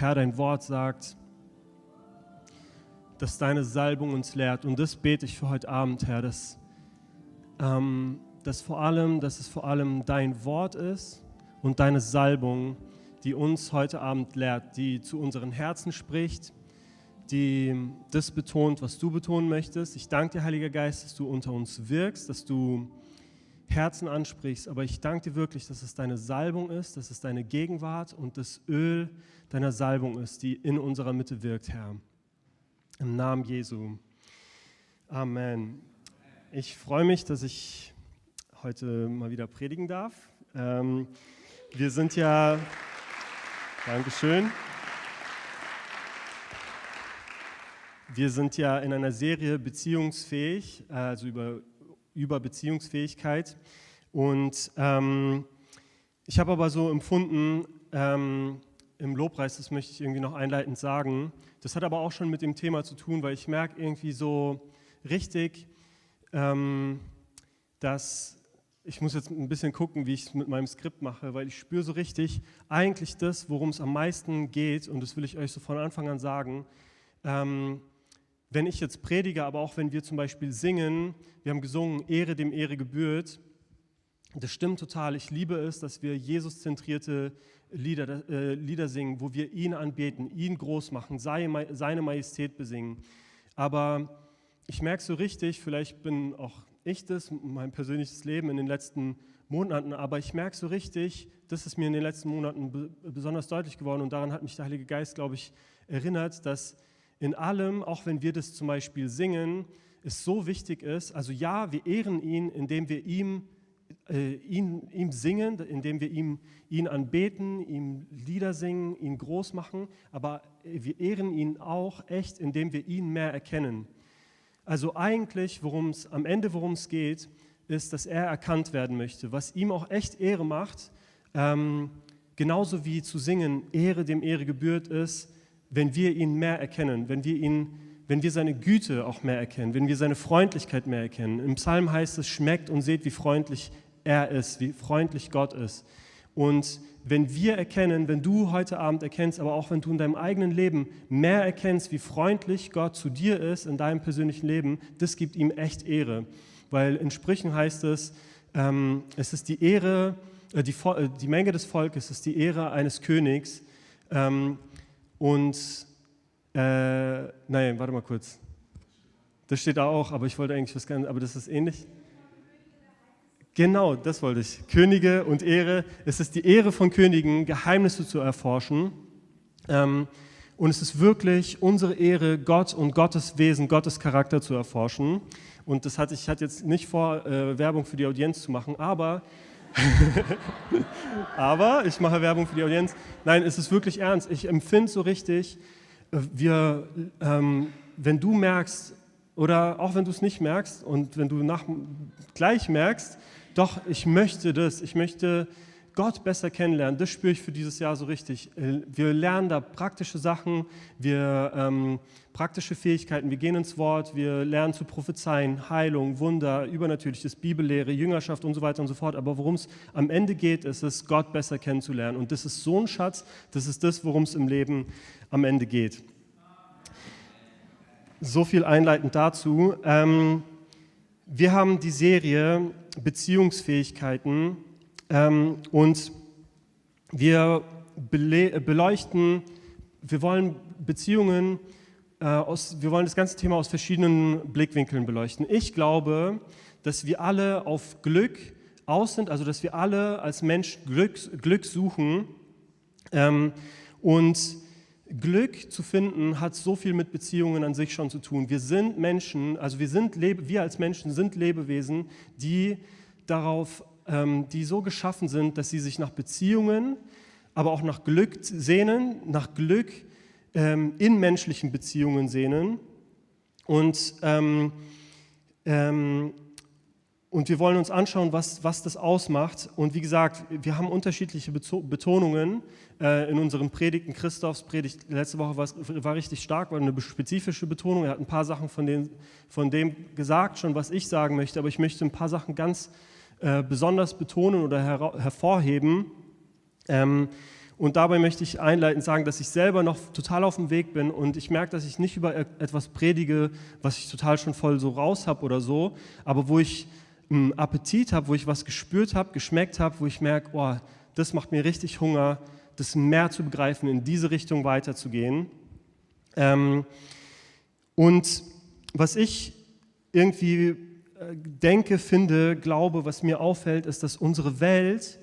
Herr, dein Wort sagt, dass deine Salbung uns lehrt. Und das bete ich für heute Abend, Herr, dass, ähm, dass, vor allem, dass es vor allem dein Wort ist und deine Salbung, die uns heute Abend lehrt, die zu unseren Herzen spricht, die das betont, was du betonen möchtest. Ich danke dir, Heiliger Geist, dass du unter uns wirkst, dass du Herzen ansprichst, aber ich danke dir wirklich, dass es deine Salbung ist, dass es deine Gegenwart und das Öl deiner Salbung ist, die in unserer Mitte wirkt, Herr. Im Namen Jesu. Amen. Ich freue mich, dass ich heute mal wieder predigen darf. Ähm, wir sind ja, Dankeschön. Wir sind ja in einer Serie beziehungsfähig, also über über Beziehungsfähigkeit. Und ähm, ich habe aber so empfunden, ähm, im Lobpreis, das möchte ich irgendwie noch einleitend sagen, das hat aber auch schon mit dem Thema zu tun, weil ich merke irgendwie so richtig, ähm, dass ich muss jetzt ein bisschen gucken, wie ich es mit meinem Skript mache, weil ich spüre so richtig eigentlich das, worum es am meisten geht, und das will ich euch so von Anfang an sagen, ähm, wenn ich jetzt predige, aber auch wenn wir zum Beispiel singen, wir haben gesungen, Ehre dem Ehre gebührt, das stimmt total. Ich liebe es, dass wir Jesus-zentrierte Lieder, äh, Lieder singen, wo wir ihn anbeten, ihn groß machen, seine, Majestät besingen. Aber ich merke so richtig, vielleicht bin auch ich das, mein persönliches Leben in den letzten Monaten, aber ich merke so richtig, das ist mir in den letzten Monaten besonders deutlich geworden und daran hat mich der Heilige Geist, glaube ich, erinnert, dass in allem, auch wenn wir das zum Beispiel singen, es so wichtig ist, also ja, wir ehren ihn, indem wir ihm, äh, ihn, ihm singen, indem wir ihm, ihn anbeten, ihm Lieder singen, ihn groß machen, aber wir ehren ihn auch echt, indem wir ihn mehr erkennen. Also eigentlich, worum es am Ende, worum es geht, ist, dass er erkannt werden möchte, was ihm auch echt Ehre macht, ähm, genauso wie zu singen Ehre dem Ehre gebührt ist, wenn wir ihn mehr erkennen, wenn wir, ihn, wenn wir seine Güte auch mehr erkennen, wenn wir seine Freundlichkeit mehr erkennen. Im Psalm heißt es, schmeckt und seht, wie freundlich er ist, wie freundlich Gott ist. Und wenn wir erkennen, wenn du heute Abend erkennst, aber auch wenn du in deinem eigenen Leben mehr erkennst, wie freundlich Gott zu dir ist in deinem persönlichen Leben, das gibt ihm echt Ehre. Weil in Sprüchen heißt es, ähm, es ist die Ehre, äh, die, äh, die, Menge des Volkes, es ist die Ehre eines Königs. Ähm, und, äh, nein, warte mal kurz. Das steht da auch, aber ich wollte eigentlich was ganz, aber das ist ähnlich. Genau, das wollte ich. Könige und Ehre. Es ist die Ehre von Königen, Geheimnisse zu erforschen. Ähm, und es ist wirklich unsere Ehre, Gott und Gottes Wesen, Gottes Charakter zu erforschen. Und das hatte ich hatte jetzt nicht vor, äh, Werbung für die Audienz zu machen, aber Aber ich mache Werbung für die Audienz. Nein, es ist wirklich ernst. Ich empfinde so richtig, wir, ähm, wenn du merkst, oder auch wenn du es nicht merkst und wenn du nach, gleich merkst, doch, ich möchte das, ich möchte Gott besser kennenlernen, das spüre ich für dieses Jahr so richtig. Äh, wir lernen da praktische Sachen, wir ähm, praktische Fähigkeiten, wir gehen ins Wort, wir lernen zu prophezeien, Heilung, Wunder, übernatürliches, Bibellehre, Jüngerschaft und so weiter und so fort. Aber worum es am Ende geht, ist es, Gott besser kennenzulernen. Und das ist so ein Schatz, das ist das, worum es im Leben am Ende geht. So viel einleitend dazu. Ähm, wir haben die Serie Beziehungsfähigkeiten und wir beleuchten, wir wollen Beziehungen, äh, aus, wir wollen das ganze Thema aus verschiedenen Blickwinkeln beleuchten. Ich glaube, dass wir alle auf Glück aus sind, also dass wir alle als Mensch Glück, Glück suchen. Ähm, und Glück zu finden hat so viel mit Beziehungen an sich schon zu tun. Wir sind Menschen, also wir, sind wir als Menschen sind Lebewesen, die darauf ähm, die so geschaffen sind, dass sie sich nach Beziehungen, aber auch nach Glück sehnen, nach Glück ähm, in menschlichen Beziehungen sehnen. Und, ähm, ähm, und wir wollen uns anschauen, was, was das ausmacht. Und wie gesagt, wir haben unterschiedliche Betonungen äh, in unseren Predigten. Christophs Predigt letzte Woche war, war richtig stark, war eine spezifische Betonung. Er hat ein paar Sachen von, den, von dem gesagt, schon was ich sagen möchte, aber ich möchte ein paar Sachen ganz äh, besonders betonen oder her hervorheben. Ähm, Und dabei möchte ich einleitend sagen, dass ich selber noch total auf dem Weg bin und ich merke, dass ich nicht über e-, etwas predige, was ich total schon voll so raus habe oder so, aber wo ich einen Appetit habe, wo ich was gespürt habe, geschmeckt habe, wo ich merke, oh, das macht mir richtig Hunger, das mehr zu begreifen, in diese Richtung weiterzugehen. Ähm, und was ich irgendwie denke, finde, glaube, was mir auffällt, ist, dass unsere Welt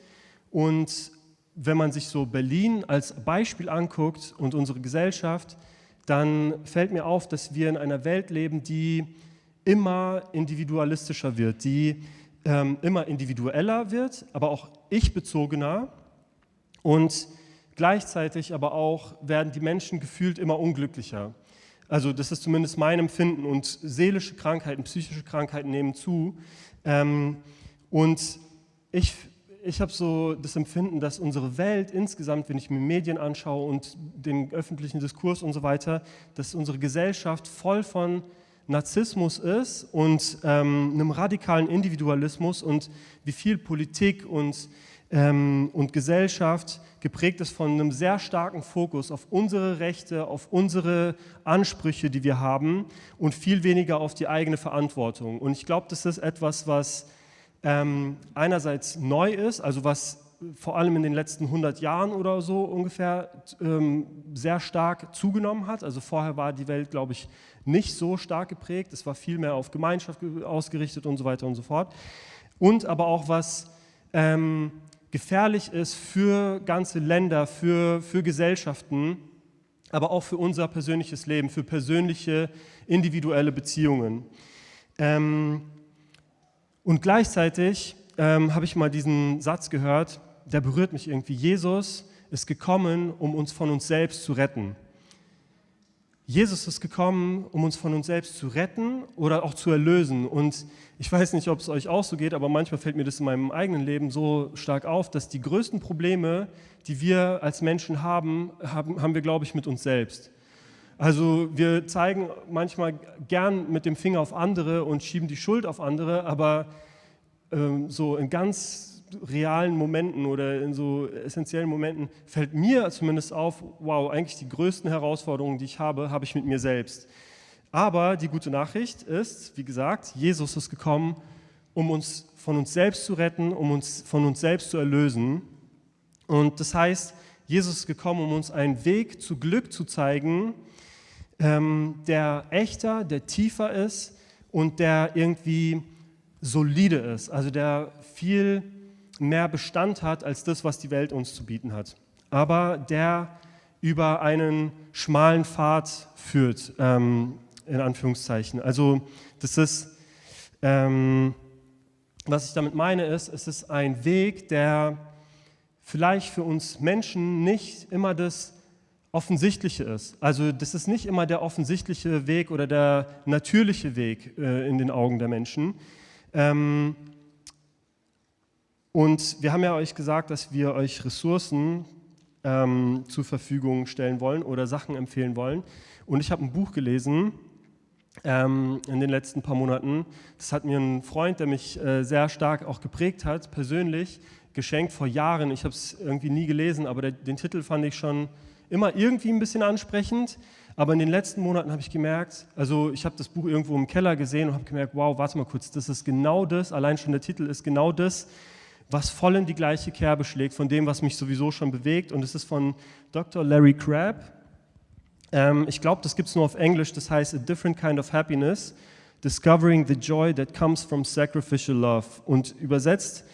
und wenn man sich so Berlin als Beispiel anguckt und unsere Gesellschaft, dann fällt mir auf, dass wir in einer Welt leben, die immer individualistischer wird, die ähm, immer individueller wird, aber auch ich-bezogener und gleichzeitig aber auch werden die Menschen gefühlt immer unglücklicher. Also das ist zumindest mein Empfinden und seelische Krankheiten, psychische Krankheiten nehmen zu. Ähm, und ich ich habe so das Empfinden, dass unsere Welt insgesamt, wenn ich mir Medien anschaue und den öffentlichen Diskurs und so weiter, dass unsere Gesellschaft voll von Narzissmus ist und ähm, einem radikalen Individualismus und wie viel Politik und, ähm, und Gesellschaft geprägt ist von einem sehr starken Fokus auf unsere Rechte, auf unsere Ansprüche, die wir haben und viel weniger auf die eigene Verantwortung. Und ich glaube, das ist etwas, was ähm, einerseits neu ist, also was vor allem in den letzten 100 Jahren oder so ungefähr ähm, sehr stark zugenommen hat. Also vorher war die Welt, glaube ich, nicht so stark geprägt. Es war viel mehr auf Gemeinschaft ausgerichtet und so weiter und so fort. Und aber auch was ähm, gefährlich ist für ganze Länder, für, für Gesellschaften, aber auch für unser persönliches Leben, für persönliche, individuelle Beziehungen. Ähm, und gleichzeitig ähm, habe ich mal diesen Satz gehört, der berührt mich irgendwie. Jesus ist gekommen, um uns von uns selbst zu retten. Jesus ist gekommen, um uns von uns selbst zu retten oder auch zu erlösen. Und ich weiß nicht, ob es euch auch so geht, aber manchmal fällt mir das in meinem eigenen Leben so stark auf, dass die größten Probleme, die wir als Menschen haben, haben, haben wir, glaube ich, mit uns selbst. Also wir zeigen manchmal gern mit dem Finger auf andere und schieben die Schuld auf andere, aber ähm, so in ganz realen Momenten oder in so essentiellen Momenten fällt mir zumindest auf, wow, eigentlich die größten Herausforderungen, die ich habe, habe ich mit mir selbst. Aber die gute Nachricht ist, wie gesagt, Jesus ist gekommen, um uns von uns selbst zu retten, um uns von uns selbst zu erlösen. Und das heißt, Jesus ist gekommen, um uns einen Weg zu Glück zu zeigen, ähm, der echter, der tiefer ist und der irgendwie solide ist, also der viel mehr Bestand hat als das, was die Welt uns zu bieten hat. Aber der über einen schmalen Pfad führt, ähm, in Anführungszeichen. Also das ist, ähm, was ich damit meine, ist, es ist ein Weg, der vielleicht für uns Menschen nicht immer das Offensichtliche ist. Also das ist nicht immer der offensichtliche Weg oder der natürliche Weg äh, in den Augen der Menschen. Ähm, und wir haben ja euch gesagt, dass wir euch Ressourcen ähm, zur Verfügung stellen wollen oder Sachen empfehlen wollen. Und ich habe ein Buch gelesen ähm, in den letzten paar Monaten. Das hat mir ein Freund, der mich äh, sehr stark auch geprägt hat, persönlich, geschenkt vor Jahren. Ich habe es irgendwie nie gelesen, aber der, den Titel fand ich schon immer irgendwie ein bisschen ansprechend. Aber in den letzten Monaten habe ich gemerkt, also ich habe das Buch irgendwo im Keller gesehen und habe gemerkt, wow, warte mal kurz, das ist genau das, allein schon der Titel ist genau das, was voll in die gleiche Kerbe schlägt von dem, was mich sowieso schon bewegt. Und es ist von Dr. Larry Crabb. Ähm, ich glaube, das gibt es nur auf Englisch, das heißt A Different Kind of Happiness, Discovering the Joy That Comes from Sacrificial Love. Und übersetzt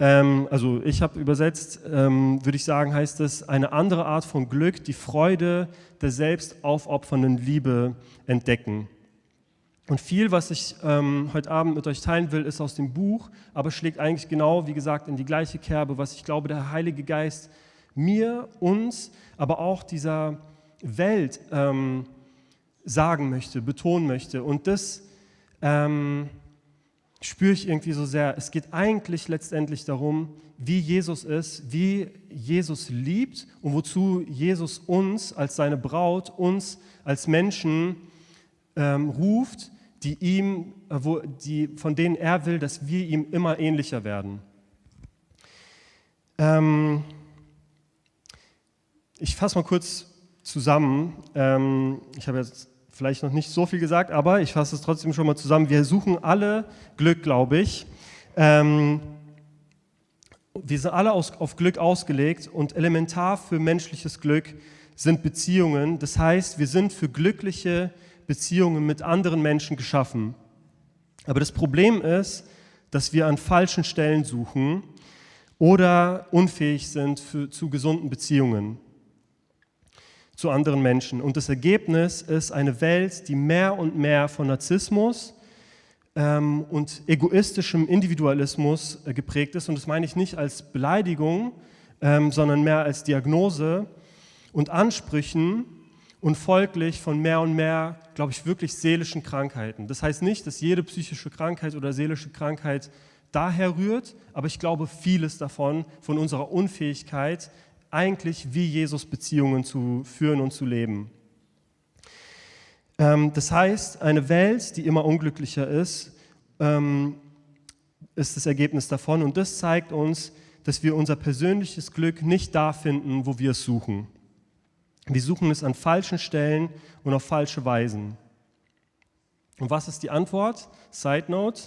ähm, also ich habe übersetzt, ähm, würde ich sagen, heißt es, eine andere Art von Glück, die Freude der selbst aufopfernden Liebe entdecken. Und viel, was ich ähm, heute Abend mit euch teilen will, ist aus dem Buch, aber schlägt eigentlich genau, wie gesagt, in die gleiche Kerbe, was ich glaube, der Heilige Geist mir, uns, aber auch dieser Welt ähm, sagen möchte, betonen möchte. Und das ähm, spüre ich irgendwie so sehr. Es geht eigentlich letztendlich darum, wie Jesus ist, wie Jesus liebt und wozu Jesus uns als seine Braut, uns als Menschen ähm, ruft, die ihm, äh, wo, die, von denen er will, dass wir ihm immer ähnlicher werden. Ähm, ich fasse mal kurz zusammen. Ähm, ich habe jetzt vielleicht noch nicht so viel gesagt, aber ich fasse es trotzdem schon mal zusammen. Wir suchen alle Glück, glaube ich. Ähm, wir sind alle aus, auf Glück ausgelegt und elementar für menschliches Glück sind Beziehungen. Das heißt, wir sind für glückliche Beziehungen mit anderen Menschen geschaffen. Aber das Problem ist, dass wir an falschen Stellen suchen oder unfähig sind für, zu gesunden Beziehungen zu anderen Menschen. Und das Ergebnis ist eine Welt, die mehr und mehr von Narzissmus ähm, und egoistischem Individualismus äh, geprägt ist. Und das meine ich nicht als Beleidigung, ähm, sondern mehr als Diagnose und Ansprüchen und folglich von mehr und mehr, glaube ich, wirklich seelischen Krankheiten. Das heißt nicht, dass jede psychische Krankheit oder seelische Krankheit daher rührt, aber ich glaube, vieles davon von unserer Unfähigkeit, eigentlich wie Jesus Beziehungen zu führen und zu leben. Ähm, das heißt, eine Welt, die immer unglücklicher ist, ähm, ist das Ergebnis davon und das zeigt uns, dass wir unser persönliches Glück nicht da finden, wo wir es suchen. Wir suchen es an falschen Stellen und auf falsche Weisen. Und was ist die Antwort? Side note,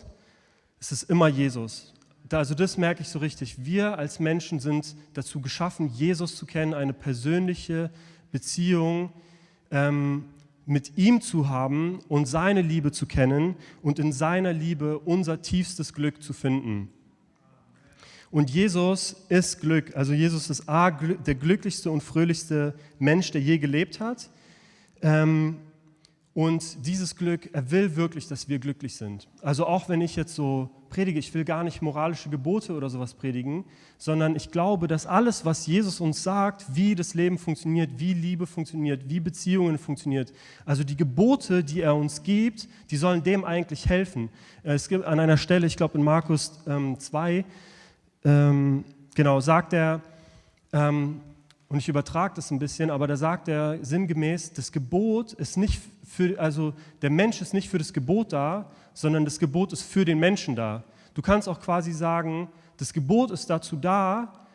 es ist immer Jesus. Also das merke ich so richtig. Wir als Menschen sind dazu geschaffen, Jesus zu kennen, eine persönliche Beziehung ähm, mit ihm zu haben und seine Liebe zu kennen und in seiner Liebe unser tiefstes Glück zu finden. Und Jesus ist Glück. Also Jesus ist A, der glücklichste und fröhlichste Mensch, der je gelebt hat. Ähm, und dieses Glück, er will wirklich, dass wir glücklich sind. Also auch wenn ich jetzt so predige, ich will gar nicht moralische Gebote oder sowas predigen, sondern ich glaube, dass alles, was Jesus uns sagt, wie das Leben funktioniert, wie Liebe funktioniert, wie Beziehungen funktioniert, also die Gebote, die er uns gibt, die sollen dem eigentlich helfen. Äh, es gibt an einer Stelle, ich glaube in Markus ähm, 2, ähm, genau, sagt er, ähm, und ich übertrage das ein bisschen, aber da sagt er sinngemäß, das Gebot ist nicht für, also der Mensch ist nicht für das Gebot da, sondern das Gebot ist für den Menschen da. Du kannst auch quasi sagen, das Gebot ist dazu da,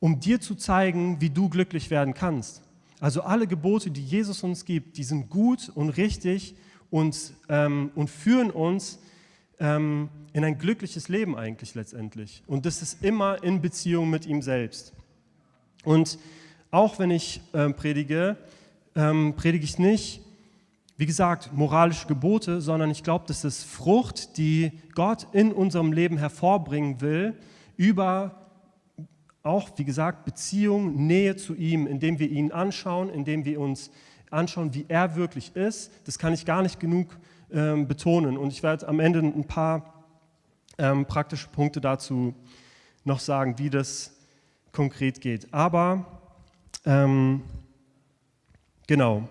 um dir zu zeigen, wie du glücklich werden kannst. Also alle Gebote, die Jesus uns gibt, die sind gut und richtig und, ähm, und führen uns ähm, in ein glückliches Leben eigentlich letztendlich. Und das ist immer in Beziehung mit ihm selbst. Und auch wenn ich ähm, predige, ähm, predige ich nicht, wie gesagt, moralische Gebote, sondern ich glaube, das ist Frucht, die Gott in unserem Leben hervorbringen will, über auch, wie gesagt, Beziehung, Nähe zu ihm, indem wir ihn anschauen, indem wir uns anschauen, wie er wirklich ist. Das kann ich gar nicht genug ähm, betonen. Und ich werde am Ende ein paar ähm, praktische Punkte dazu noch sagen, wie das konkret geht. Aber ähm, genau,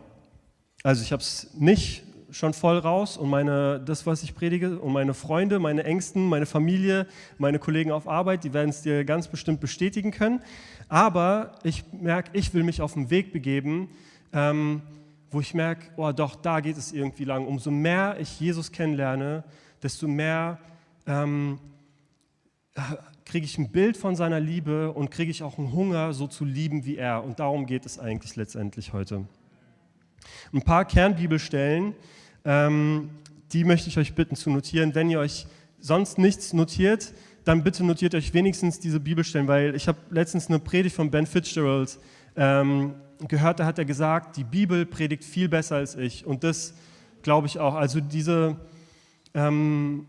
also ich habe es nicht schon voll raus und meine, das, was ich predige und meine Freunde, meine Ängsten, meine Familie, meine Kollegen auf Arbeit, die werden es dir ganz bestimmt bestätigen können. Aber ich merke, ich will mich auf den Weg begeben, ähm, wo ich merke, oh doch, da geht es irgendwie lang. Umso mehr ich Jesus kennenlerne, desto mehr ähm, kriege ich ein Bild von seiner Liebe und kriege ich auch einen Hunger, so zu lieben wie er. Und darum geht es eigentlich letztendlich heute. Ein paar Kernbibelstellen, ähm, die möchte ich euch bitten zu notieren. Wenn ihr euch sonst nichts notiert, dann bitte notiert euch wenigstens diese Bibelstellen, weil ich habe letztens eine Predigt von Ben Fitzgerald ähm, gehört, da hat er gesagt, die Bibel predigt viel besser als ich. Und das glaube ich auch. Also diese, ähm,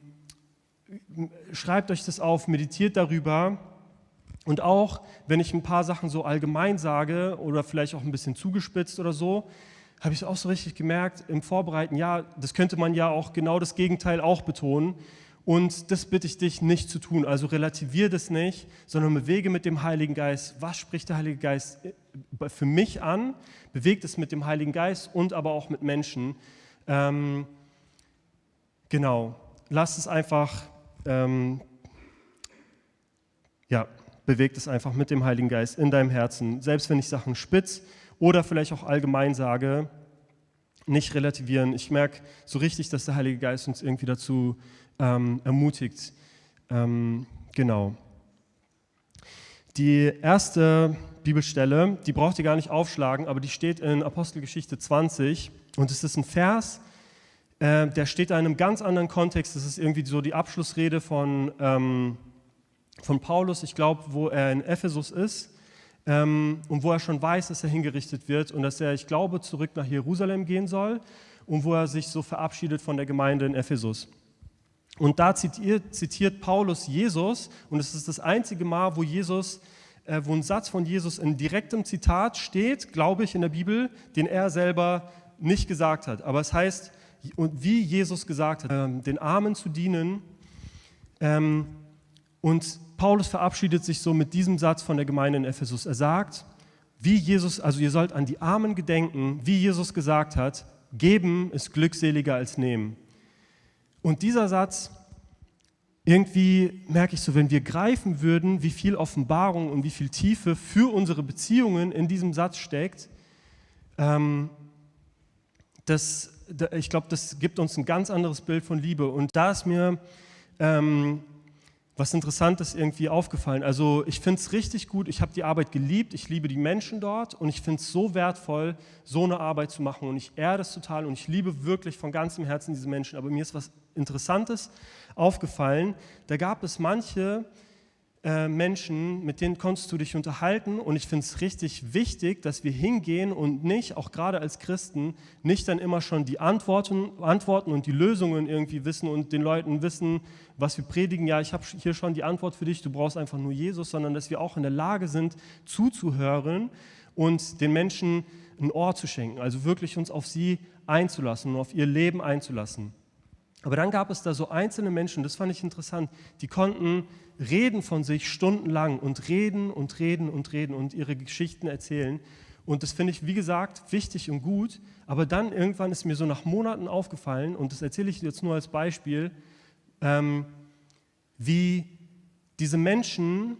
schreibt euch das auf, meditiert darüber. Und auch, wenn ich ein paar Sachen so allgemein sage oder vielleicht auch ein bisschen zugespitzt oder so, habe ich auch so richtig gemerkt im Vorbereiten, ja, das könnte man ja auch genau das Gegenteil auch betonen. Und das bitte ich dich nicht zu tun. Also relativier das nicht, sondern bewege mit dem Heiligen Geist. Was spricht der Heilige Geist äh, für mich an? Bewegt es mit dem Heiligen Geist und aber auch mit Menschen. Ähm, genau. Lass es einfach, ähm, ja, bewegt es einfach mit dem Heiligen Geist in deinem Herzen. Selbst wenn ich Sachen spitz oder vielleicht auch allgemein sage, nicht relativieren. Ich merke so richtig, dass der Heilige Geist uns irgendwie dazu ähm, ermutigt. Ähm, genau. Die erste Bibelstelle, die braucht ihr gar nicht aufschlagen, aber die steht in Apostelgeschichte 20 und es ist ein Vers, äh, der steht in einem ganz anderen Kontext. Das ist irgendwie so die Abschlussrede von, ähm, von Paulus, ich glaube, wo er in Ephesus ist ähm, und wo er schon weiß, dass er hingerichtet wird und dass er, ich glaube, zurück nach Jerusalem gehen soll und wo er sich so verabschiedet von der Gemeinde in Ephesus. Und da zitiert, zitiert Paulus Jesus und es ist das einzige Mal, wo Jesus äh, wo ein Satz von Jesus in direktem Zitat steht, glaube ich, in der Bibel, den er selber nicht gesagt hat. Aber es heißt, wie Jesus gesagt hat, ähm, den Armen zu dienen. Ähm, und Paulus verabschiedet sich so mit diesem Satz von der Gemeinde in Ephesus. Er sagt, wie Jesus, also ihr sollt an die Armen gedenken, wie Jesus gesagt hat, geben ist glückseliger als nehmen. Und dieser Satz, irgendwie merke ich so, wenn wir greifen würden, wie viel Offenbarung und wie viel Tiefe für unsere Beziehungen in diesem Satz steckt, ähm, das, ich glaube, das gibt uns ein ganz anderes Bild von Liebe. Und da ist mir ähm, was Interessantes irgendwie aufgefallen. Also ich finde es richtig gut, ich habe die Arbeit geliebt, ich liebe die Menschen dort und ich finde es so wertvoll, so eine Arbeit zu machen und ich ehre das total und ich liebe wirklich von ganzem Herzen diese Menschen. Aber mir ist was Interessantes aufgefallen. Da gab es manche, äh, Menschen, mit denen konntest du dich unterhalten. Und ich finde es richtig wichtig, dass wir hingehen und nicht, auch gerade als Christen, nicht dann immer schon die Antworten, Antworten und die Lösungen irgendwie wissen und den Leuten wissen, was wir predigen. Ja, ich habe hier schon die Antwort für dich, du brauchst einfach nur Jesus, sondern dass wir auch in der Lage sind, zuzuhören und den Menschen ein Ohr zu schenken. Also wirklich uns auf sie einzulassen und auf ihr Leben einzulassen. Aber dann gab es da so einzelne Menschen, das fand ich interessant, die konnten reden von sich stundenlang und reden und reden und reden und ihre Geschichten erzählen. Und das finde ich, wie gesagt, wichtig und gut. Aber dann irgendwann ist mir so nach Monaten aufgefallen, und das erzähle ich jetzt nur als Beispiel, ähm, wie diese Menschen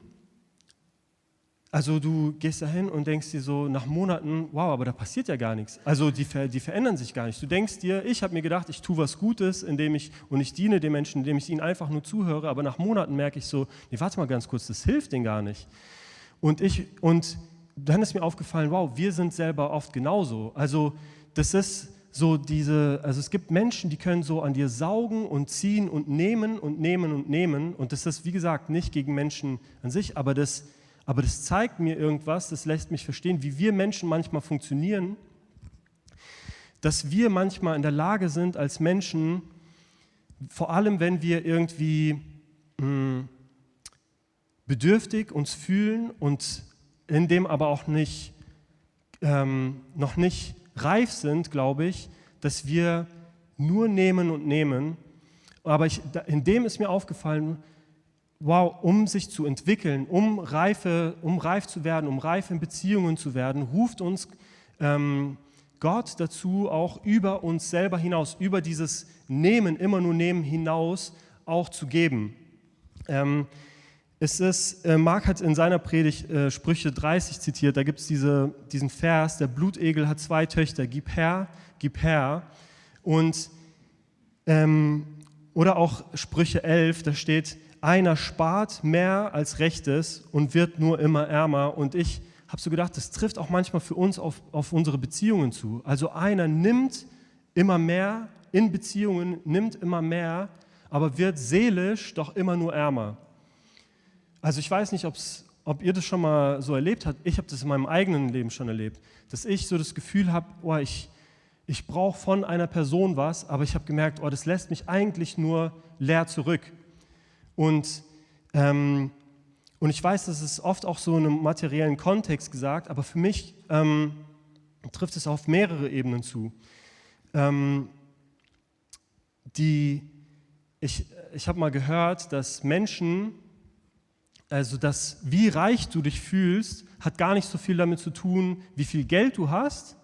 also du gehst da hin und denkst dir so nach Monaten, wow, aber da passiert ja gar nichts. Also die, die verändern sich gar nicht. Du denkst dir, ich habe mir gedacht, ich tue was Gutes, indem ich, und ich diene den Menschen, indem ich ihnen einfach nur zuhöre, aber nach Monaten merke ich so, nee, warte mal ganz kurz, das hilft denen gar nicht. Und, ich, und dann ist mir aufgefallen, wow, wir sind selber oft genauso. Also das ist so diese, also es gibt Menschen, die können so an dir saugen und ziehen und nehmen und nehmen und nehmen. Und das ist, wie gesagt, nicht gegen Menschen an sich, aber das aber das zeigt mir irgendwas, das lässt mich verstehen, wie wir Menschen manchmal funktionieren, dass wir manchmal in der Lage sind, als Menschen, vor allem wenn wir irgendwie mh, hm, bedürftig uns fühlen und in dem aber auch nicht, ähm, noch nicht reif sind, glaube ich, dass wir nur nehmen und nehmen. Aber ich, in dem ist mir aufgefallen, wow, um sich zu entwickeln, um, reife, um reif zu werden, um reif in Beziehungen zu werden, ruft uns ähm, Gott dazu, auch über uns selber hinaus, über dieses Nehmen, immer nur Nehmen hinaus, auch zu geben. Ähm, es ist, äh, Mark hat in seiner Predigt äh, Sprüche 30 zitiert, da gibt es diese, diesen Vers, der Blutegel hat zwei Töchter, gib her, gib her. Und, ähm, oder auch Sprüche 11, da steht, einer spart mehr als Rechtes und wird nur immer ärmer. Und ich habe so gedacht, das trifft auch manchmal für uns auf, auf unsere Beziehungen zu. Also einer nimmt immer mehr in Beziehungen, nimmt immer mehr, aber wird seelisch doch immer nur ärmer. Also ich weiß nicht, ob ihr das schon mal so erlebt habt. Ich habe das in meinem eigenen Leben schon erlebt, dass ich so das Gefühl habe, oh, ich, ich brauche von einer Person was, aber ich habe gemerkt, oh, das lässt mich eigentlich nur leer zurück. Und, ähm, und ich weiß, das ist oft auch so in einem materiellen Kontext gesagt, aber für mich ähm, trifft es auf mehrere Ebenen zu. Ähm, die, ich ich habe mal gehört, dass Menschen, also das, wie reich du dich fühlst, hat gar nicht so viel damit zu tun, wie viel Geld du hast,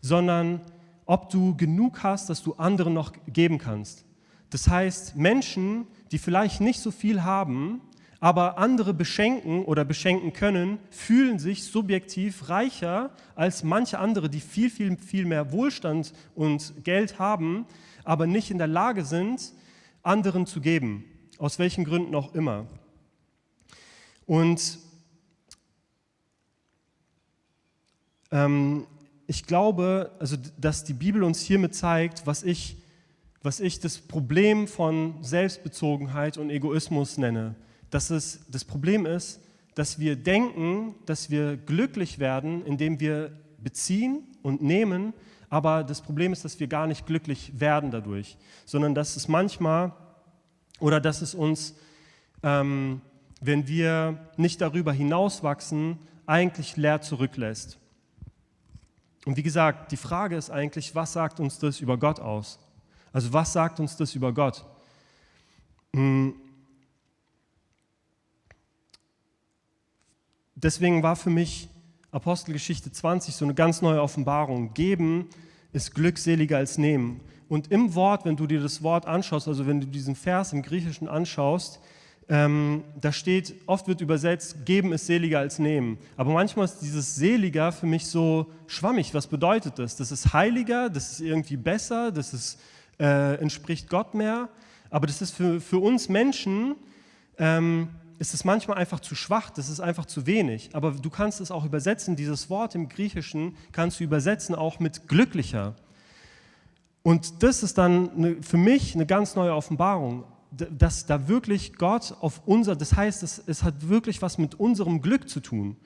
sondern ob du genug hast, dass du anderen noch geben kannst. Das heißt, Menschen, die vielleicht nicht so viel haben, aber andere beschenken oder beschenken können, fühlen sich subjektiv reicher als manche andere, die viel, viel, viel mehr Wohlstand und Geld haben, aber nicht in der Lage sind, anderen zu geben, aus welchen Gründen auch immer. Und ähm, ich glaube, also, dass die Bibel uns hiermit zeigt, was ich, was ich das Problem von Selbstbezogenheit und Egoismus nenne. Dass es, das Problem ist, dass wir denken, dass wir glücklich werden, indem wir beziehen und nehmen, aber das Problem ist, dass wir gar nicht glücklich werden dadurch, sondern dass es manchmal oder dass es uns, ähm, wenn wir nicht darüber hinauswachsen, eigentlich leer zurücklässt. Und wie gesagt, die Frage ist eigentlich, was sagt uns das über Gott aus? Also was sagt uns das über Gott? Hm. Deswegen war für mich Apostelgeschichte 20 so eine ganz neue Offenbarung. Geben ist glückseliger als nehmen. Und im Wort, wenn du dir das Wort anschaust, also wenn du diesen Vers im Griechischen anschaust, ähm, da steht, oft wird übersetzt, geben ist seliger als nehmen. Aber manchmal ist dieses seliger für mich so schwammig. Was bedeutet das? Das ist heiliger, das ist irgendwie besser, das ist, äh, entspricht Gott mehr. Aber das ist für, für uns Menschen, ähm, ist es manchmal einfach zu schwach, das ist einfach zu wenig. Aber du kannst es auch übersetzen, dieses Wort im Griechischen kannst du übersetzen auch mit glücklicher. Und das ist dann eine, für mich eine ganz neue Offenbarung, dass da wirklich Gott auf unser, das heißt, es, es hat wirklich was mit unserem Glück zu tun.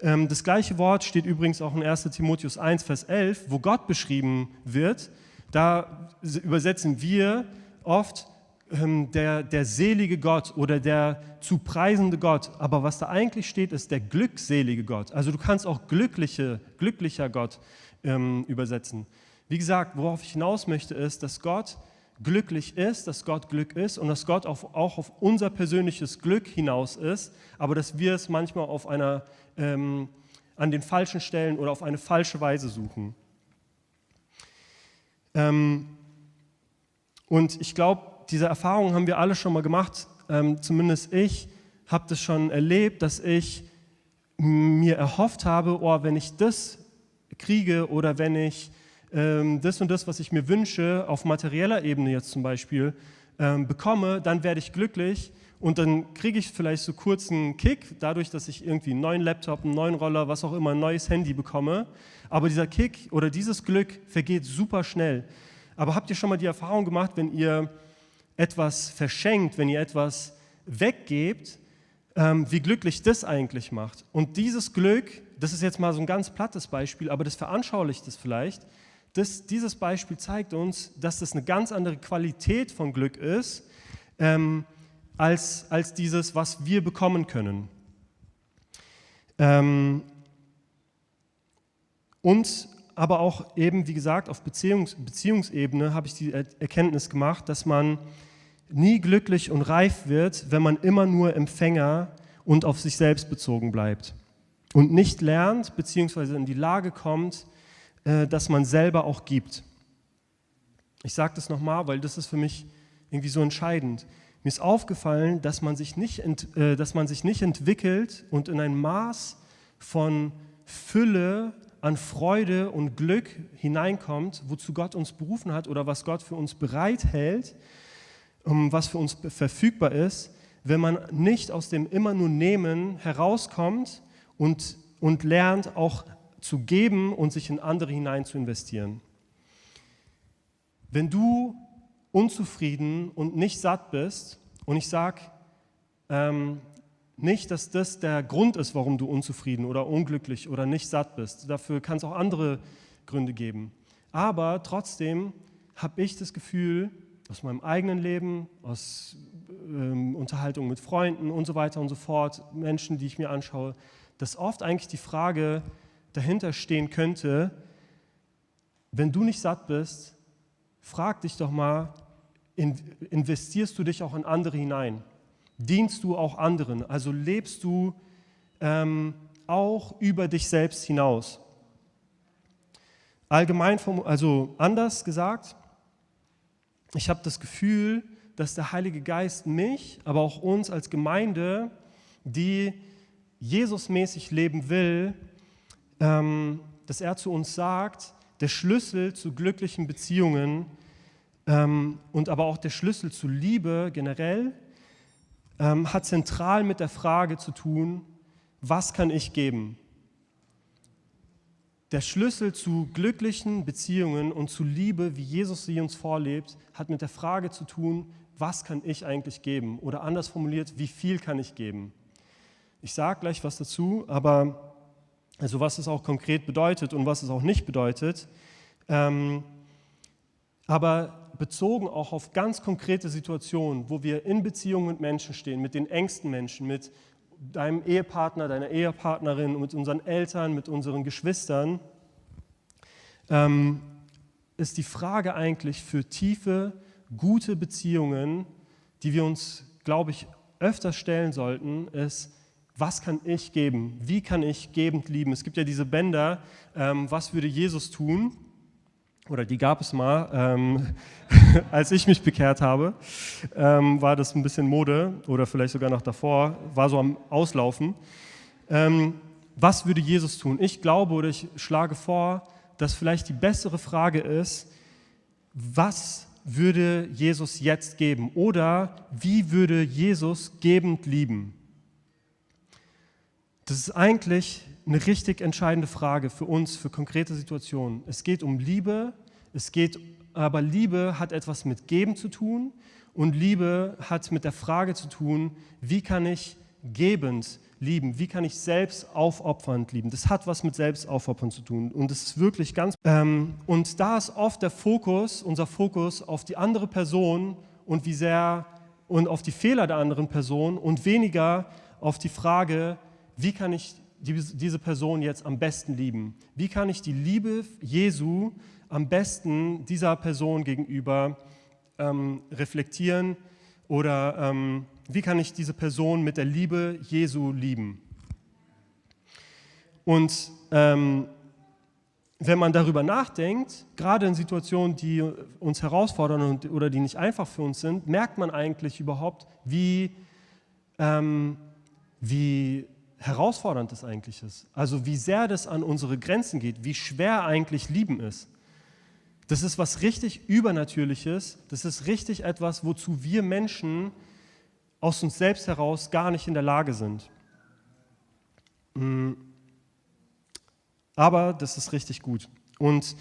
Ähm, das gleiche Wort steht übrigens auch in 1 Timotheus 1, Vers 11, wo Gott beschrieben wird. Da übersetzen wir oft ähm, der, der selige Gott oder der zu preisende Gott. Aber was da eigentlich steht, ist der glückselige Gott. Also du kannst auch glückliche, glücklicher Gott ähm, übersetzen. Wie gesagt, worauf ich hinaus möchte, ist, dass Gott glücklich ist, dass Gott Glück ist und dass Gott auf, auch auf unser persönliches Glück hinaus ist, aber dass wir es manchmal auf einer, ähm, an den falschen Stellen oder auf eine falsche Weise suchen. Ähm, und ich glaube, diese Erfahrung haben wir alle schon mal gemacht, ähm, zumindest ich habe das schon erlebt, dass ich mir erhofft habe, oh, wenn ich das kriege oder wenn ich ähm, das und das, was ich mir wünsche, auf materieller Ebene jetzt zum Beispiel, bekomme, dann werde ich glücklich und dann kriege ich vielleicht so kurz einen Kick, dadurch, dass ich irgendwie einen neuen Laptop, einen neuen Roller, was auch immer, ein neues Handy bekomme. Aber dieser Kick oder dieses Glück vergeht super schnell. Aber habt ihr schon mal die Erfahrung gemacht, wenn ihr etwas verschenkt, wenn ihr etwas weggebt, ähm, wie glücklich das eigentlich macht. Und dieses Glück, das ist jetzt mal so ein ganz plattes Beispiel, aber das veranschaulicht es vielleicht. Das, dieses Beispiel zeigt uns, dass das eine ganz andere Qualität von Glück ist, ähm, als, als dieses, was wir bekommen können. Ähm, und aber auch eben, wie gesagt, auf Beziehungs Beziehungsebene habe ich die Erkenntnis gemacht, dass man nie glücklich und reif wird, wenn man immer nur Empfänger und auf sich selbst bezogen bleibt und nicht lernt bzw. in die Lage kommt, äh, dass man selber auch gibt. Ich sage das nochmal, weil das ist für mich irgendwie so entscheidend. Mir ist aufgefallen, dass man, sich nicht äh, dass man sich nicht entwickelt und in ein Maß von Fülle an Freude und Glück hineinkommt, wozu Gott uns berufen hat oder was Gott für uns bereithält, was für uns verfügbar ist, wenn man nicht aus dem immer nur Nehmen herauskommt und, und lernt auch zu geben und sich in andere hinein zu investieren. Wenn du unzufrieden und nicht satt bist, und ich sage ähm, nicht, dass das der Grund ist, warum du unzufrieden oder unglücklich oder nicht satt bist. Dafür kann es auch andere Gründe geben. Aber trotzdem habe ich das Gefühl, aus meinem eigenen Leben, aus ähm, Unterhaltung mit Freunden und so weiter und so fort, Menschen, die ich mir anschaue, dass oft eigentlich die Frage dahinter stehen könnte, wenn du nicht satt bist, frag dich doch mal, investierst du dich auch in andere hinein? Dienst du auch anderen? Also lebst du ähm, auch über dich selbst hinaus? Allgemein, also anders gesagt, ich habe das Gefühl, dass der Heilige Geist mich, aber auch uns als Gemeinde, die Jesusmäßig leben will, ähm, dass er zu uns sagt, der Schlüssel zu glücklichen Beziehungen ähm, und aber auch der Schlüssel zu Liebe generell ähm, hat zentral mit der Frage zu tun, was kann ich geben? der Schlüssel zu glücklichen Beziehungen und zu Liebe, wie Jesus sie uns vorlebt, hat mit der Frage zu tun, was kann ich eigentlich geben? Oder anders formuliert, wie viel kann ich geben? Ich sage gleich was dazu, aber also was es auch konkret bedeutet und was es auch nicht bedeutet. Ähm, aber bezogen auch auf ganz konkrete Situationen, wo wir in Beziehungen mit Menschen stehen, mit den engsten Menschen, mit deinem Ehepartner, deiner Ehepartnerin, mit unseren Eltern, mit unseren Geschwistern, ähm, ist die Frage eigentlich für tiefe, gute Beziehungen, die wir uns, glaube ich, öfter stellen sollten, ist, was kann ich geben? Wie kann ich gebend lieben? Es gibt ja diese Bänder, ähm, was würde Jesus tun? Oder die gab es mal, ähm, als ich mich bekehrt habe, ähm, war das ein bisschen Mode oder vielleicht sogar noch davor, war so am Auslaufen. Ähm, was würde Jesus tun? Ich glaube oder ich schlage vor, dass vielleicht die bessere Frage ist, was würde Jesus jetzt geben? Oder wie würde Jesus gebend lieben? Das ist eigentlich eine richtig entscheidende Frage für uns, für konkrete Situationen. Es geht um Liebe, es geht, aber Liebe hat etwas mit Geben zu tun und Liebe hat mit der Frage zu tun, wie kann ich gebend lieben? Wie kann ich selbst aufopfernd lieben? Das hat was mit Selbstaufopfern zu tun. Und es ist wirklich ganz. Ähm, und da ist oft der Fokus, unser Fokus auf die andere Person und wie sehr und auf die Fehler der anderen Person und weniger auf die Frage, wie kann ich diese Person jetzt am besten lieben? Wie kann ich die Liebe Jesu am besten dieser Person gegenüber ähm, reflektieren oder ähm, wie kann ich diese Person mit der Liebe Jesu lieben? Und ähm, wenn man darüber nachdenkt, gerade in Situationen, die uns herausfordern und, oder die nicht einfach für uns sind, merkt man eigentlich überhaupt, wie, ähm, wie herausfordernd das eigentlich ist. Also wie sehr das an unsere Grenzen geht, wie schwer eigentlich Lieben ist. Das ist was richtig Übernatürliches. Das ist richtig etwas, wozu wir Menschen aus uns selbst heraus gar nicht in der Lage sind. Mm. Aber das ist richtig gut. Und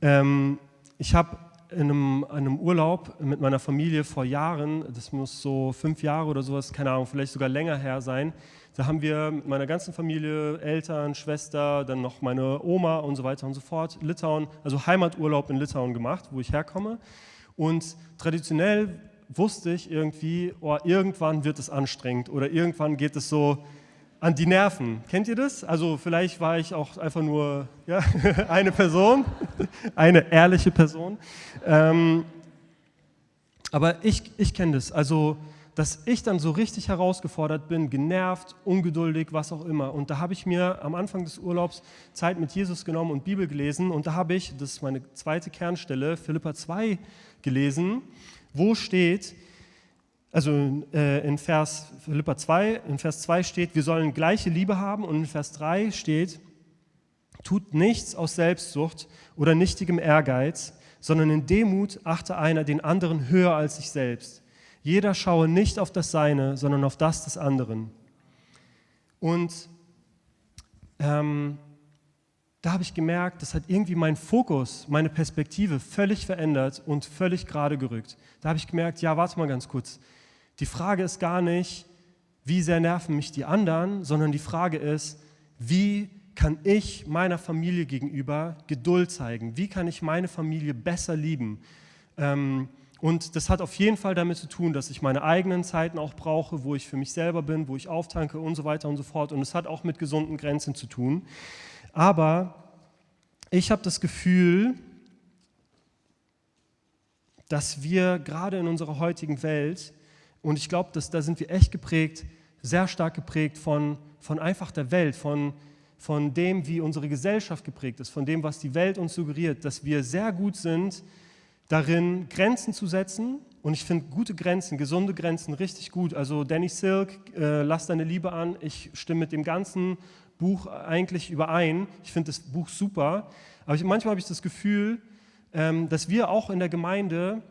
ähm, ich habe in einem, einem, Urlaub mit meiner Familie vor Jahren, das muss so fünf Jahre oder sowas, keine Ahnung, vielleicht sogar länger her sein, da haben wir mit meiner ganzen Familie, Eltern, Schwester, dann noch meine Oma und so weiter und so fort, Litauen, also Heimaturlaub in Litauen gemacht, wo ich herkomme. Und traditionell wusste ich irgendwie, oh, irgendwann wird es anstrengend oder irgendwann geht es so an die Nerven. Kennt ihr das? Also vielleicht war ich auch einfach nur ja, eine Person, eine ehrliche Person. Ähm, aber ich, ich kenne das. Also, dass ich dann so richtig herausgefordert bin, genervt, ungeduldig, was auch immer. Und da habe ich mir am Anfang des Urlaubs Zeit mit Jesus genommen und Bibel gelesen. Und da habe ich, das ist meine zweite Kernstelle, Philippa 2 gelesen wo steht, also äh, in Vers Philippa 2, in Vers 2 steht, wir sollen gleiche Liebe haben und in Vers 3 steht, tut nichts aus Selbstsucht oder nichtigem Ehrgeiz, sondern in Demut achte einer den anderen höher als sich selbst. Jeder schaue nicht auf das Seine, sondern auf das des anderen. Und ähm, da habe ich gemerkt, das hat irgendwie meinen Fokus, meine Perspektive völlig verändert und völlig gerade gerückt. Da habe ich gemerkt, ja, warte mal ganz kurz. Die Frage ist gar nicht, wie sehr nerven mich die anderen, sondern die Frage ist, wie kann ich meiner Familie gegenüber Geduld zeigen? Wie kann ich meine Familie besser lieben? Ähm, und das hat auf jeden Fall damit zu tun, dass ich meine eigenen Zeiten auch brauche, wo ich für mich selber bin, wo ich auftanke und so weiter und so fort. Und es hat auch mit gesunden Grenzen zu tun. Aber ich habe das Gefühl, dass wir gerade in unserer heutigen Welt, und ich glaube, da sind wir echt geprägt, sehr stark geprägt von, von einfach der Welt, von, von dem, wie unsere Gesellschaft geprägt ist, von dem, was die Welt uns suggeriert, dass wir sehr gut sind, darin Grenzen zu setzen. Und ich finde gute Grenzen, gesunde Grenzen richtig gut. Also Danny Silk, äh, lass deine Liebe an. Ich stimme mit dem ganzen Buch eigentlich überein. Ich finde das Buch super. Aber ich, manchmal habe ich das Gefühl, ähm, dass wir auch in der Gemeinde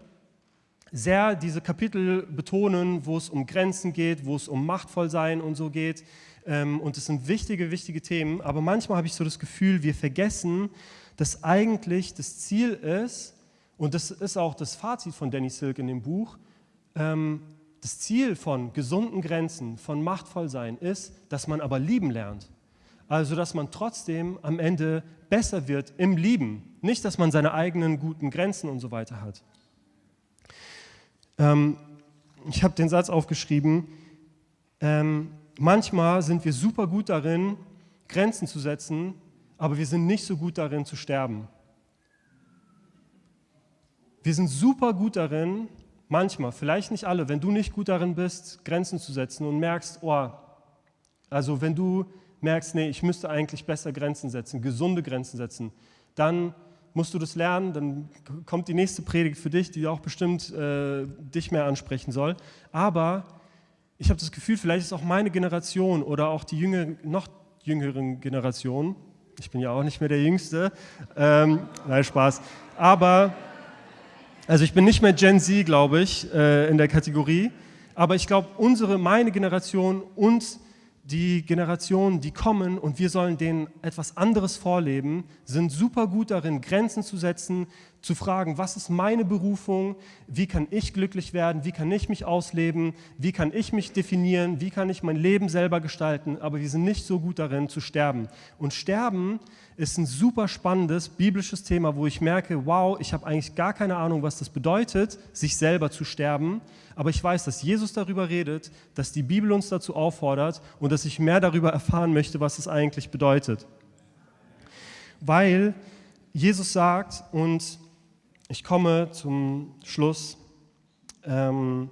sehr diese Kapitel betonen, wo es um Grenzen geht, wo es um Machtvollsein und so geht. Ähm, und es sind wichtige, wichtige Themen. Aber manchmal habe ich so das Gefühl, wir vergessen, dass eigentlich das Ziel ist, und das ist auch das Fazit von Danny Silk in dem Buch, ähm, das Ziel von gesunden Grenzen, von Machtvollsein ist, dass man aber lieben lernt. Also, dass man trotzdem am Ende besser wird im Lieben. Nicht, dass man seine eigenen guten Grenzen und so weiter hat. Ähm, ich habe den Satz aufgeschrieben, ähm, manchmal sind wir super gut darin, Grenzen zu setzen, aber wir sind nicht so gut darin zu sterben. Wir sind super gut darin, manchmal, vielleicht nicht alle, wenn du nicht gut darin bist, Grenzen zu setzen und merkst, oh, also wenn du merkst, nee, ich müsste eigentlich besser Grenzen setzen, gesunde Grenzen setzen, dann musst du das lernen, dann kommt die nächste Predigt für dich, die auch bestimmt äh, dich mehr ansprechen soll. Aber ich habe das Gefühl, vielleicht ist auch meine Generation oder auch die jüngere, noch jüngeren Generationen, ich bin ja auch nicht mehr der Jüngste, ähm, nein, Spaß, aber, also ich bin nicht mehr Gen Z, glaube ich, äh, in der Kategorie, aber ich glaube, unsere, meine Generation und die Generationen, die kommen und wir sollen denen etwas anderes vorleben, sind super gut darin, Grenzen zu setzen, zu fragen, was ist meine Berufung, wie kann ich glücklich werden, wie kann ich mich ausleben, wie kann ich mich definieren, wie kann ich mein Leben selber gestalten, aber wir sind nicht so gut darin zu sterben. Und sterben ist ein super spannendes biblisches Thema, wo ich merke, wow, ich habe eigentlich gar keine Ahnung, was das bedeutet, sich selber zu sterben, aber ich weiß, dass Jesus darüber redet, dass die Bibel uns dazu auffordert und dass ich mehr darüber erfahren möchte, was es eigentlich bedeutet. Weil Jesus sagt, und ich komme zum Schluss, ähm,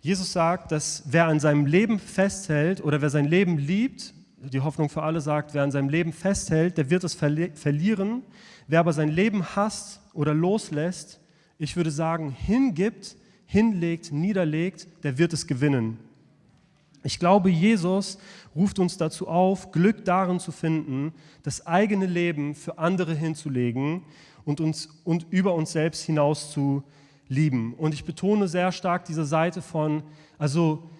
Jesus sagt, dass wer an seinem Leben festhält oder wer sein Leben liebt, die Hoffnung für alle sagt, wer an seinem Leben festhält, der wird es verlieren. Wer aber sein Leben hasst oder loslässt, ich würde sagen, hingibt, hinlegt, niederlegt, der wird es gewinnen. Ich glaube, Jesus ruft uns dazu auf, Glück darin zu finden, das eigene Leben für andere hinzulegen und, uns, und über uns selbst hinaus zu lieben. Und ich betone sehr stark diese Seite von, also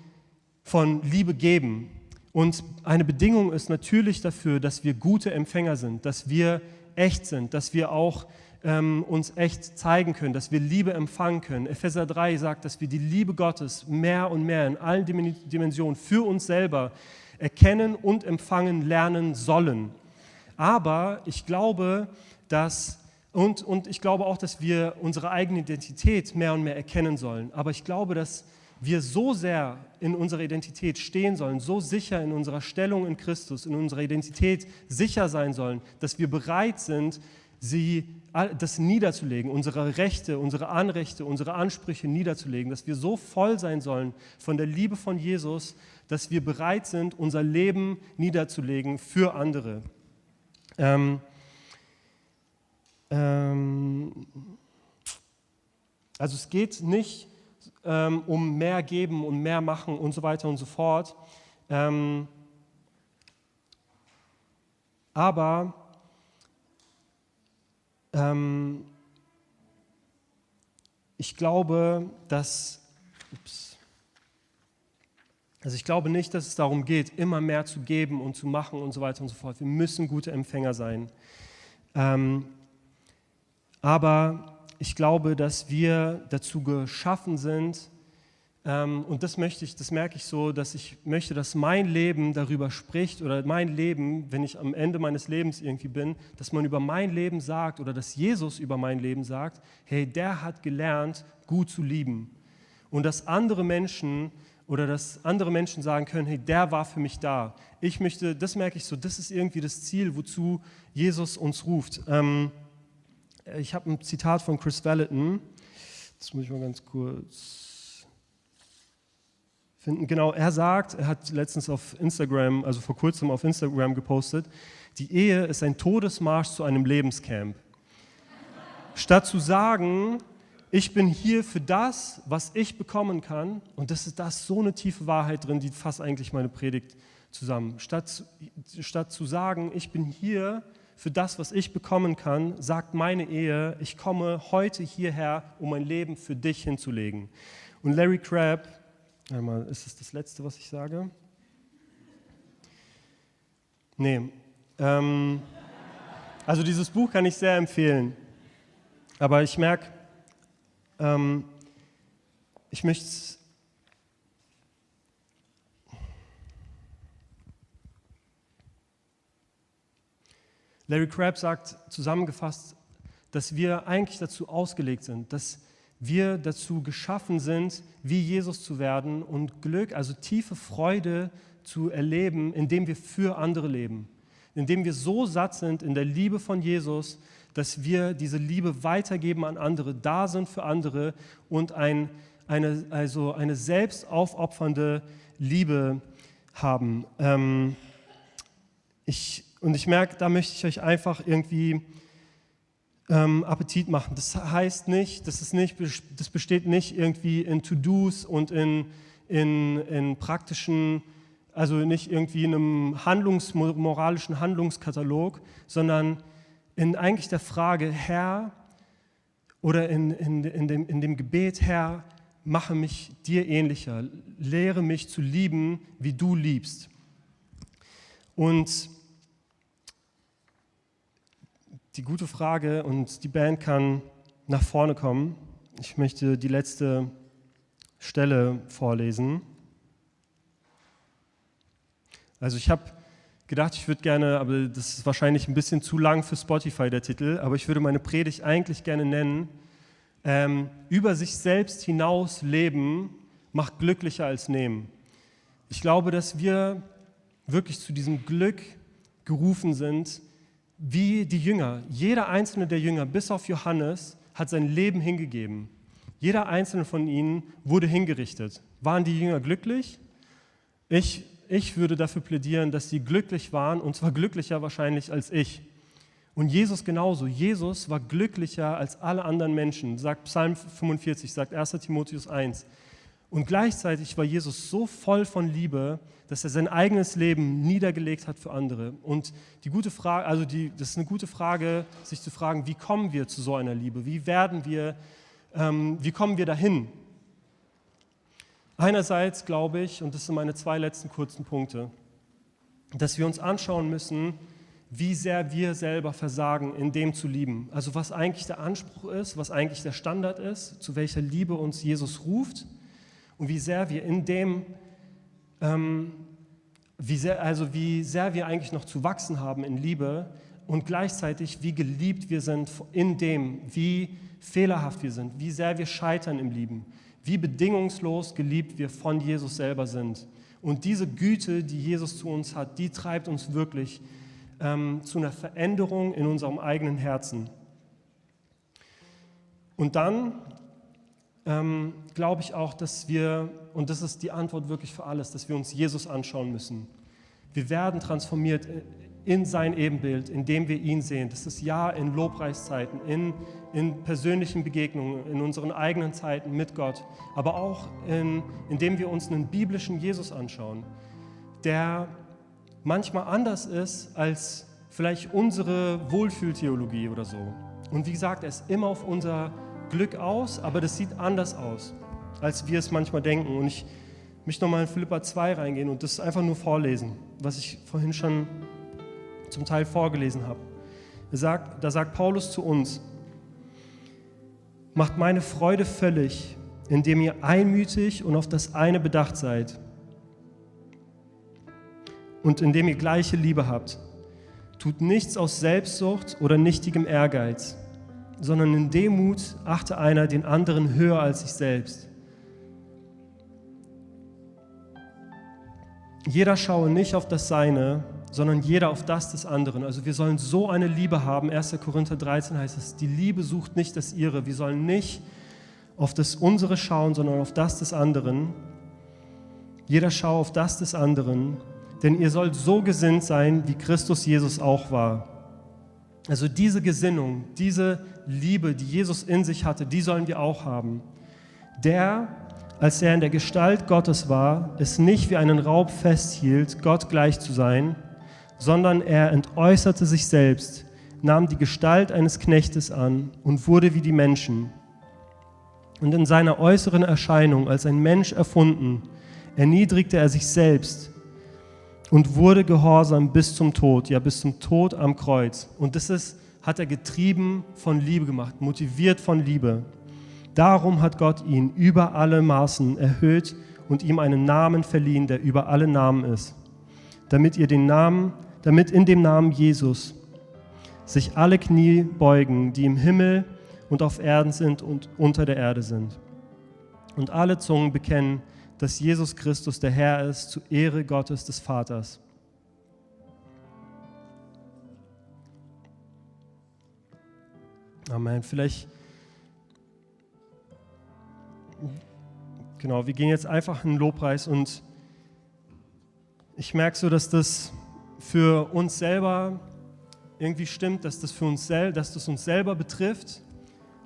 von Liebe geben. Und eine Bedingung ist natürlich dafür, dass wir gute Empfänger sind, dass wir echt sind, dass wir auch ähm, uns echt zeigen können, dass wir Liebe empfangen können. Epheser 3 sagt, dass wir die Liebe Gottes mehr und mehr in allen Dimensionen für uns selber erkennen und empfangen lernen sollen. Aber ich glaube, dass und, und ich glaube auch, dass wir unsere eigene Identität mehr und mehr erkennen sollen. Aber ich glaube, dass wir so sehr in unserer Identität stehen sollen, so sicher in unserer Stellung in Christus, in unserer Identität sicher sein sollen, dass wir bereit sind, sie, das niederzulegen, unsere Rechte, unsere Anrechte, unsere Ansprüche niederzulegen, dass wir so voll sein sollen von der Liebe von Jesus, dass wir bereit sind, unser Leben niederzulegen für andere. Ähm, ähm, also es geht nicht ähm, um mehr geben und mehr machen und so weiter und so fort. Ähm, aber ähm, ich glaube, dass, ups, also ich glaube nicht, dass es darum geht, immer mehr zu geben und zu machen und so weiter und so fort. Wir müssen gute Empfänger sein. Ähm, aber ich glaube, dass wir dazu geschaffen sind, und das möchte ich, das merke ich so, dass ich möchte, dass mein Leben darüber spricht oder mein Leben, wenn ich am Ende meines Lebens irgendwie bin, dass man über mein Leben sagt oder dass Jesus über mein Leben sagt, hey, der hat gelernt, gut zu lieben. Und dass andere Menschen oder dass andere Menschen sagen können, hey, der war für mich da. Ich möchte, das merke ich so, das ist irgendwie das Ziel, wozu Jesus uns ruft. Ähm, ich habe ein Zitat von Chris Valentin, das muss ich mal ganz kurz finden. Genau, er sagt, er hat letztens auf Instagram, also vor kurzem auf Instagram gepostet, die Ehe ist ein Todesmarsch zu einem Lebenscamp. Statt zu sagen, ich bin hier für das, was ich bekommen kann, und das ist da so eine tiefe Wahrheit drin, die fasst eigentlich meine Predigt zusammen. Statt, statt zu sagen, ich bin hier für das, was ich bekommen kann, sagt meine Ehe, ich komme heute hierher, um mein Leben für dich hinzulegen. Und Larry Crabb, einmal, ist es das Letzte, was ich sage? Nee. Ähm, also dieses Buch kann ich sehr empfehlen. Aber ich merke, ähm, ich möchte Larry Crabb sagt zusammengefasst, dass wir eigentlich dazu ausgelegt sind, dass wir dazu geschaffen sind, wie Jesus zu werden und Glück, also tiefe Freude zu erleben, indem wir für andere leben, indem wir so satt sind in der Liebe von Jesus, dass wir diese Liebe weitergeben an andere, da sind für andere und ein, eine, also eine selbstaufopfernde Liebe haben. Ähm, ich und ich merke, da möchte ich euch einfach irgendwie ähm, Appetit machen. Das heißt nicht, das, ist nicht, das besteht nicht irgendwie in To-Dos und in, in, in praktischen, also nicht irgendwie in einem Handlungs, moralischen Handlungskatalog, sondern in eigentlich der Frage, Herr, oder in, in, in, dem, in dem Gebet, Herr, mache mich dir ähnlicher, lehre mich zu lieben, wie du liebst. Und die gute Frage und die Band kann nach vorne kommen. Ich möchte die letzte Stelle vorlesen. Also ich habe gedacht, ich würde gerne, aber das ist wahrscheinlich ein bisschen zu lang für Spotify der Titel, aber ich würde meine Predigt eigentlich gerne nennen, ähm, über sich selbst hinaus leben macht glücklicher als nehmen. Ich glaube, dass wir wirklich zu diesem Glück gerufen sind, wie die Jünger. Jeder einzelne der Jünger, bis auf Johannes, hat sein Leben hingegeben. Jeder einzelne von ihnen wurde hingerichtet. Waren die Jünger glücklich? Ich, ich würde dafür plädieren, dass sie glücklich waren, und zwar glücklicher wahrscheinlich als ich. Und Jesus genauso. Jesus war glücklicher als alle anderen Menschen, sagt Psalm 45, sagt 1 Timotheus 1. Und gleichzeitig war Jesus so voll von Liebe, dass er sein eigenes Leben niedergelegt hat für andere. Und die gute Frage, also die, das ist eine gute Frage, sich zu fragen, wie kommen wir zu so einer Liebe? Wie werden wir, ähm, wie kommen wir dahin? Einerseits glaube ich, und das sind meine zwei letzten kurzen Punkte, dass wir uns anschauen müssen, wie sehr wir selber versagen, in dem zu lieben. Also was eigentlich der Anspruch ist, was eigentlich der Standard ist, zu welcher Liebe uns Jesus ruft und wie sehr wir in dem, ähm, wie sehr, also wie sehr wir eigentlich noch zu wachsen haben in Liebe und gleichzeitig wie geliebt wir sind in dem, wie fehlerhaft wir sind, wie sehr wir scheitern im Lieben, wie bedingungslos geliebt wir von Jesus selber sind. Und diese Güte, die Jesus zu uns hat, die treibt uns wirklich ähm, zu einer Veränderung in unserem eigenen Herzen. Und dann ähm, glaube ich auch, dass wir, und das ist die Antwort wirklich für alles, dass wir uns Jesus anschauen müssen. Wir werden transformiert in sein Ebenbild, indem wir ihn sehen. Das ist ja in Lobpreiszeiten, in, in persönlichen Begegnungen, in unseren eigenen Zeiten mit Gott, aber auch in, indem wir uns einen biblischen Jesus anschauen, der manchmal anders ist als vielleicht unsere Wohlfühltheologie oder so. Und wie gesagt, er ist immer auf unser Glück aus, aber das sieht anders aus, als wir es manchmal denken. Und ich möchte nochmal in Philippa 2 reingehen und das einfach nur vorlesen, was ich vorhin schon zum Teil vorgelesen habe. Sagt, da sagt Paulus zu uns, macht meine Freude völlig, indem ihr einmütig und auf das eine bedacht seid und indem ihr gleiche Liebe habt. Tut nichts aus Selbstsucht oder nichtigem Ehrgeiz sondern in Demut achte einer den anderen höher als sich selbst. Jeder schaue nicht auf das Seine, sondern jeder auf das des anderen. Also wir sollen so eine Liebe haben. 1. Korinther 13 heißt es, die Liebe sucht nicht das ihre. Wir sollen nicht auf das unsere schauen, sondern auf das des anderen. Jeder schaue auf das des anderen, denn ihr sollt so gesinnt sein, wie Christus Jesus auch war. Also diese Gesinnung, diese Liebe, die Jesus in sich hatte, die sollen wir auch haben. Der, als er in der Gestalt Gottes war, es nicht wie einen Raub festhielt, Gott gleich zu sein, sondern er entäußerte sich selbst, nahm die Gestalt eines Knechtes an und wurde wie die Menschen. Und in seiner äußeren Erscheinung als ein Mensch erfunden, erniedrigte er sich selbst und wurde gehorsam bis zum Tod, ja bis zum Tod am Kreuz. Und das ist, hat er getrieben von Liebe gemacht, motiviert von Liebe. Darum hat Gott ihn über alle Maßen erhöht und ihm einen Namen verliehen, der über alle Namen ist, damit ihr den Namen, damit in dem Namen Jesus sich alle Knie beugen, die im Himmel und auf Erden sind und unter der Erde sind. Und alle Zungen bekennen, dass Jesus Christus der Herr ist, zu Ehre Gottes des Vaters. Amen. Vielleicht, genau, wir gehen jetzt einfach in den Lobpreis und ich merke so, dass das für uns selber irgendwie stimmt, dass das für uns, dass das uns selber betrifft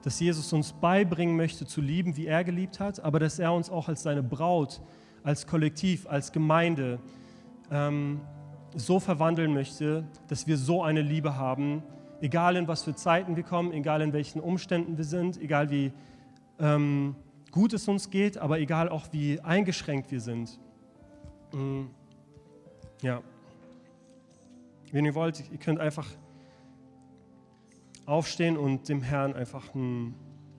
dass Jesus uns beibringen möchte zu lieben, wie er geliebt hat, aber dass er uns auch als seine Braut, als Kollektiv, als Gemeinde ähm, so verwandeln möchte, dass wir so eine Liebe haben, egal in was für Zeiten wir kommen, egal in welchen Umständen wir sind, egal wie ähm, gut es uns geht, aber egal auch wie eingeschränkt wir sind. Mhm. Ja. Wenn ihr wollt, ihr könnt einfach aufstehen und dem Herrn einfach ein